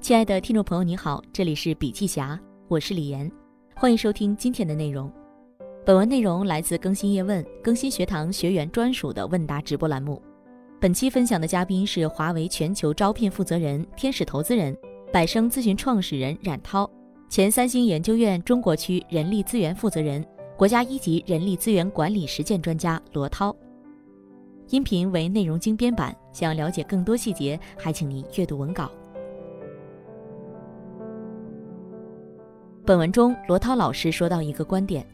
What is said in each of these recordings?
亲爱的听众朋友，你好，这里是笔记侠，我是李岩，欢迎收听今天的内容。本文内容来自更新叶问、更新学堂学员专属的问答直播栏目。本期分享的嘉宾是华为全球招聘负责人、天使投资人、百生咨询创始人冉涛，前三星研究院中国区人力资源负责人、国家一级人力资源管理实践专家罗涛。音频为内容精编版，想要了解更多细节，还请您阅读文稿。本文中，罗涛老师说到一个观点：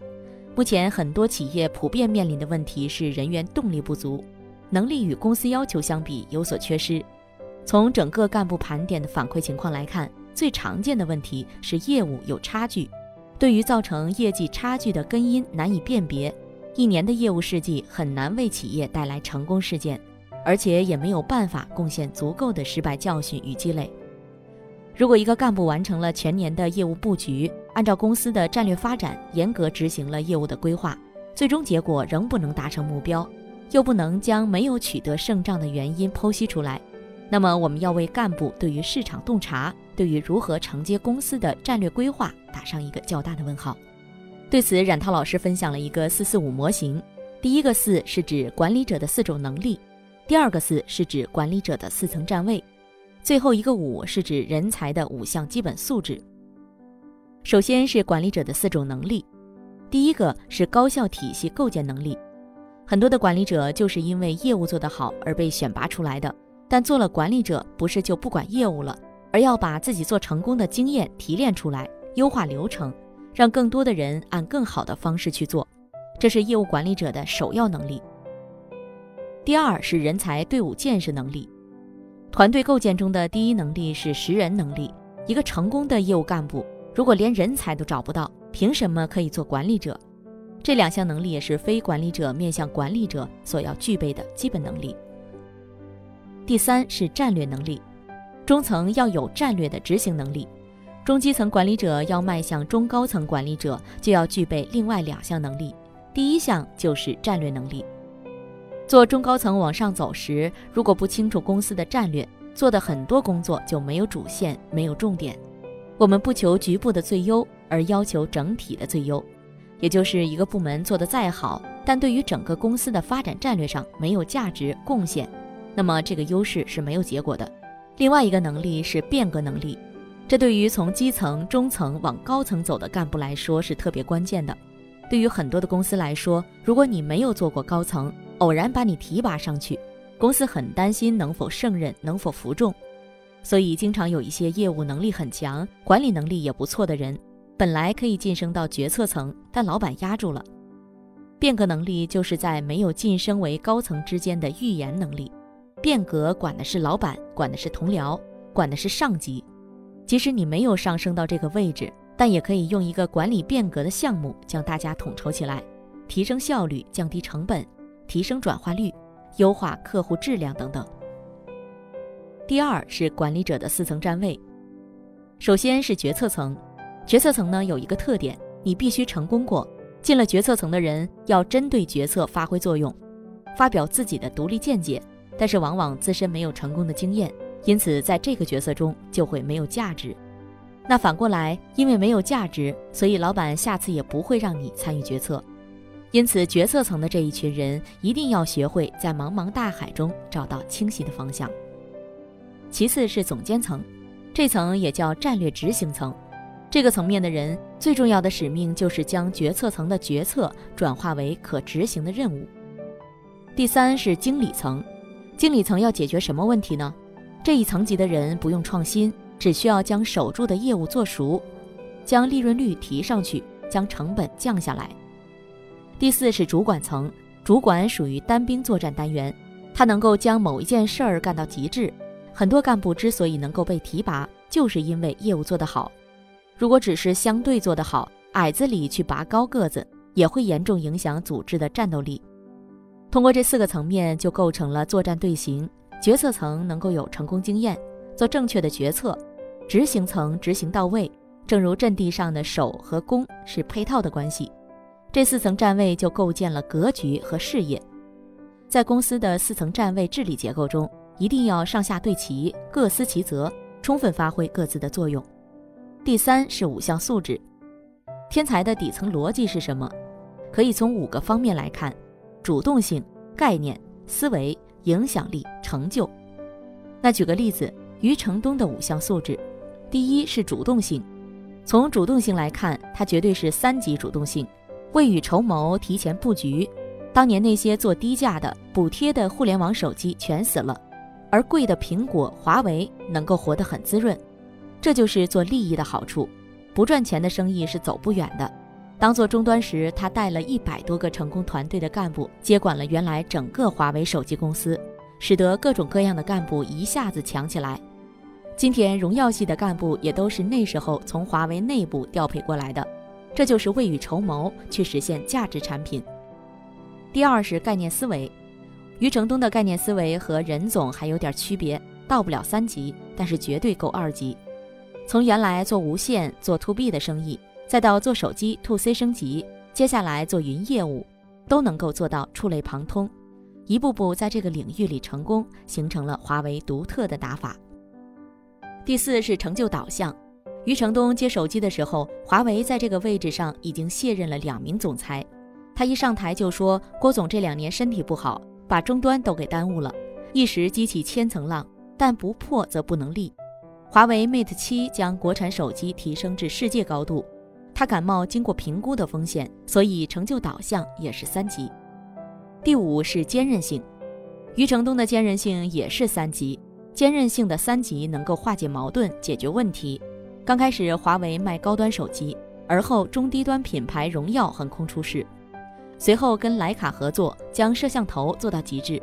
目前很多企业普遍面临的问题是人员动力不足，能力与公司要求相比有所缺失。从整个干部盘点的反馈情况来看，最常见的问题是业务有差距。对于造成业绩差距的根因难以辨别。一年的业务事迹很难为企业带来成功事件，而且也没有办法贡献足够的失败教训与积累。如果一个干部完成了全年的业务布局，按照公司的战略发展严格执行了业务的规划，最终结果仍不能达成目标，又不能将没有取得胜仗的原因剖析出来，那么我们要为干部对于市场洞察、对于如何承接公司的战略规划打上一个较大的问号。对此，冉涛老师分享了一个“四四五”模型。第一个“四”是指管理者的四种能力，第二个“四”是指管理者的四层站位，最后一个“五”是指人才的五项基本素质。首先是管理者的四种能力，第一个是高效体系构建能力。很多的管理者就是因为业务做得好而被选拔出来的，但做了管理者不是就不管业务了，而要把自己做成功的经验提炼出来，优化流程。让更多的人按更好的方式去做，这是业务管理者的首要能力。第二是人才队伍建设能力，团队构建中的第一能力是识人能力。一个成功的业务干部，如果连人才都找不到，凭什么可以做管理者？这两项能力也是非管理者面向管理者所要具备的基本能力。第三是战略能力，中层要有战略的执行能力。中基层管理者要迈向中高层管理者，就要具备另外两项能力。第一项就是战略能力。做中高层往上走时，如果不清楚公司的战略，做的很多工作就没有主线，没有重点。我们不求局部的最优，而要求整体的最优。也就是一个部门做得再好，但对于整个公司的发展战略上没有价值贡献，那么这个优势是没有结果的。另外一个能力是变革能力。这对于从基层、中层往高层走的干部来说是特别关键的。对于很多的公司来说，如果你没有做过高层，偶然把你提拔上去，公司很担心能否胜任、能否服众。所以，经常有一些业务能力很强、管理能力也不错的人，本来可以晋升到决策层，但老板压住了。变革能力就是在没有晋升为高层之间的预言能力。变革管的是老板，管的是同僚，管的是上级。即使你没有上升到这个位置，但也可以用一个管理变革的项目将大家统筹起来，提升效率、降低成本、提升转化率、优化客户质量等等。第二是管理者的四层站位，首先是决策层，决策层呢有一个特点，你必须成功过。进了决策层的人要针对决策发挥作用，发表自己的独立见解，但是往往自身没有成功的经验。因此，在这个角色中就会没有价值。那反过来，因为没有价值，所以老板下次也不会让你参与决策。因此，决策层的这一群人一定要学会在茫茫大海中找到清晰的方向。其次是总监层，这层也叫战略执行层。这个层面的人最重要的使命就是将决策层的决策转化为可执行的任务。第三是经理层，经理层要解决什么问题呢？这一层级的人不用创新，只需要将守住的业务做熟，将利润率提上去，将成本降下来。第四是主管层，主管属于单兵作战单元，他能够将某一件事儿干到极致。很多干部之所以能够被提拔，就是因为业务做得好。如果只是相对做得好，矮子里去拔高个子，也会严重影响组织的战斗力。通过这四个层面，就构成了作战队形。决策层能够有成功经验，做正确的决策；执行层执行到位，正如阵地上的守和攻是配套的关系。这四层站位就构建了格局和视野。在公司的四层站位治理结构中，一定要上下对齐，各司其责，充分发挥各自的作用。第三是五项素质，天才的底层逻辑是什么？可以从五个方面来看：主动性、概念、思维、影响力、成就。那举个例子，余承东的五项素质，第一是主动性。从主动性来看，他绝对是三级主动性，未雨绸缪，提前布局。当年那些做低价的、补贴的互联网手机全死了，而贵的苹果、华为能够活得很滋润，这就是做利益的好处。不赚钱的生意是走不远的。当做终端时，他带了一百多个成功团队的干部，接管了原来整个华为手机公司，使得各种各样的干部一下子强起来。今天荣耀系的干部也都是那时候从华为内部调配过来的，这就是未雨绸缪去实现价值产品。第二是概念思维，余承东的概念思维和任总还有点区别，到不了三级，但是绝对够二级。从原来做无线做 to B 的生意，再到做手机 to C 升级，接下来做云业务，都能够做到触类旁通，一步步在这个领域里成功，形成了华为独特的打法。第四是成就导向。余承东接手机的时候，华为在这个位置上已经卸任了两名总裁。他一上台就说：“郭总这两年身体不好，把终端都给耽误了，一时激起千层浪，但不破则不能立。”华为 Mate 七将国产手机提升至世界高度，他敢冒经过评估的风险，所以成就导向也是三级。第五是坚韧性，余承东的坚韧性也是三级。坚韧性的三级能够化解矛盾、解决问题。刚开始华为卖高端手机，而后中低端品牌荣耀横空出世，随后跟徕卡合作，将摄像头做到极致，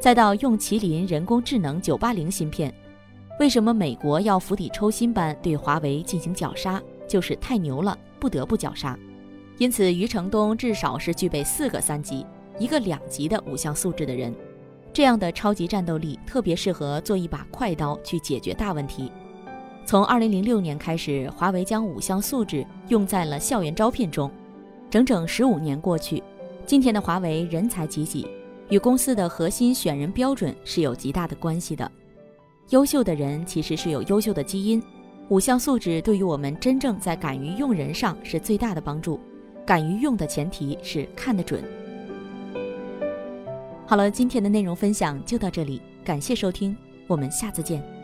再到用麒麟人工智能九八零芯片。为什么美国要釜底抽薪般对华为进行绞杀？就是太牛了，不得不绞杀。因此，余承东至少是具备四个三级、一个两级的五项素质的人。这样的超级战斗力特别适合做一把快刀去解决大问题。从二零零六年开始，华为将五项素质用在了校园招聘中，整整十五年过去，今天的华为人才济济，与公司的核心选人标准是有极大的关系的。优秀的人其实是有优秀的基因，五项素质对于我们真正在敢于用人上是最大的帮助。敢于用的前提是看得准。好了，今天的内容分享就到这里，感谢收听，我们下次见。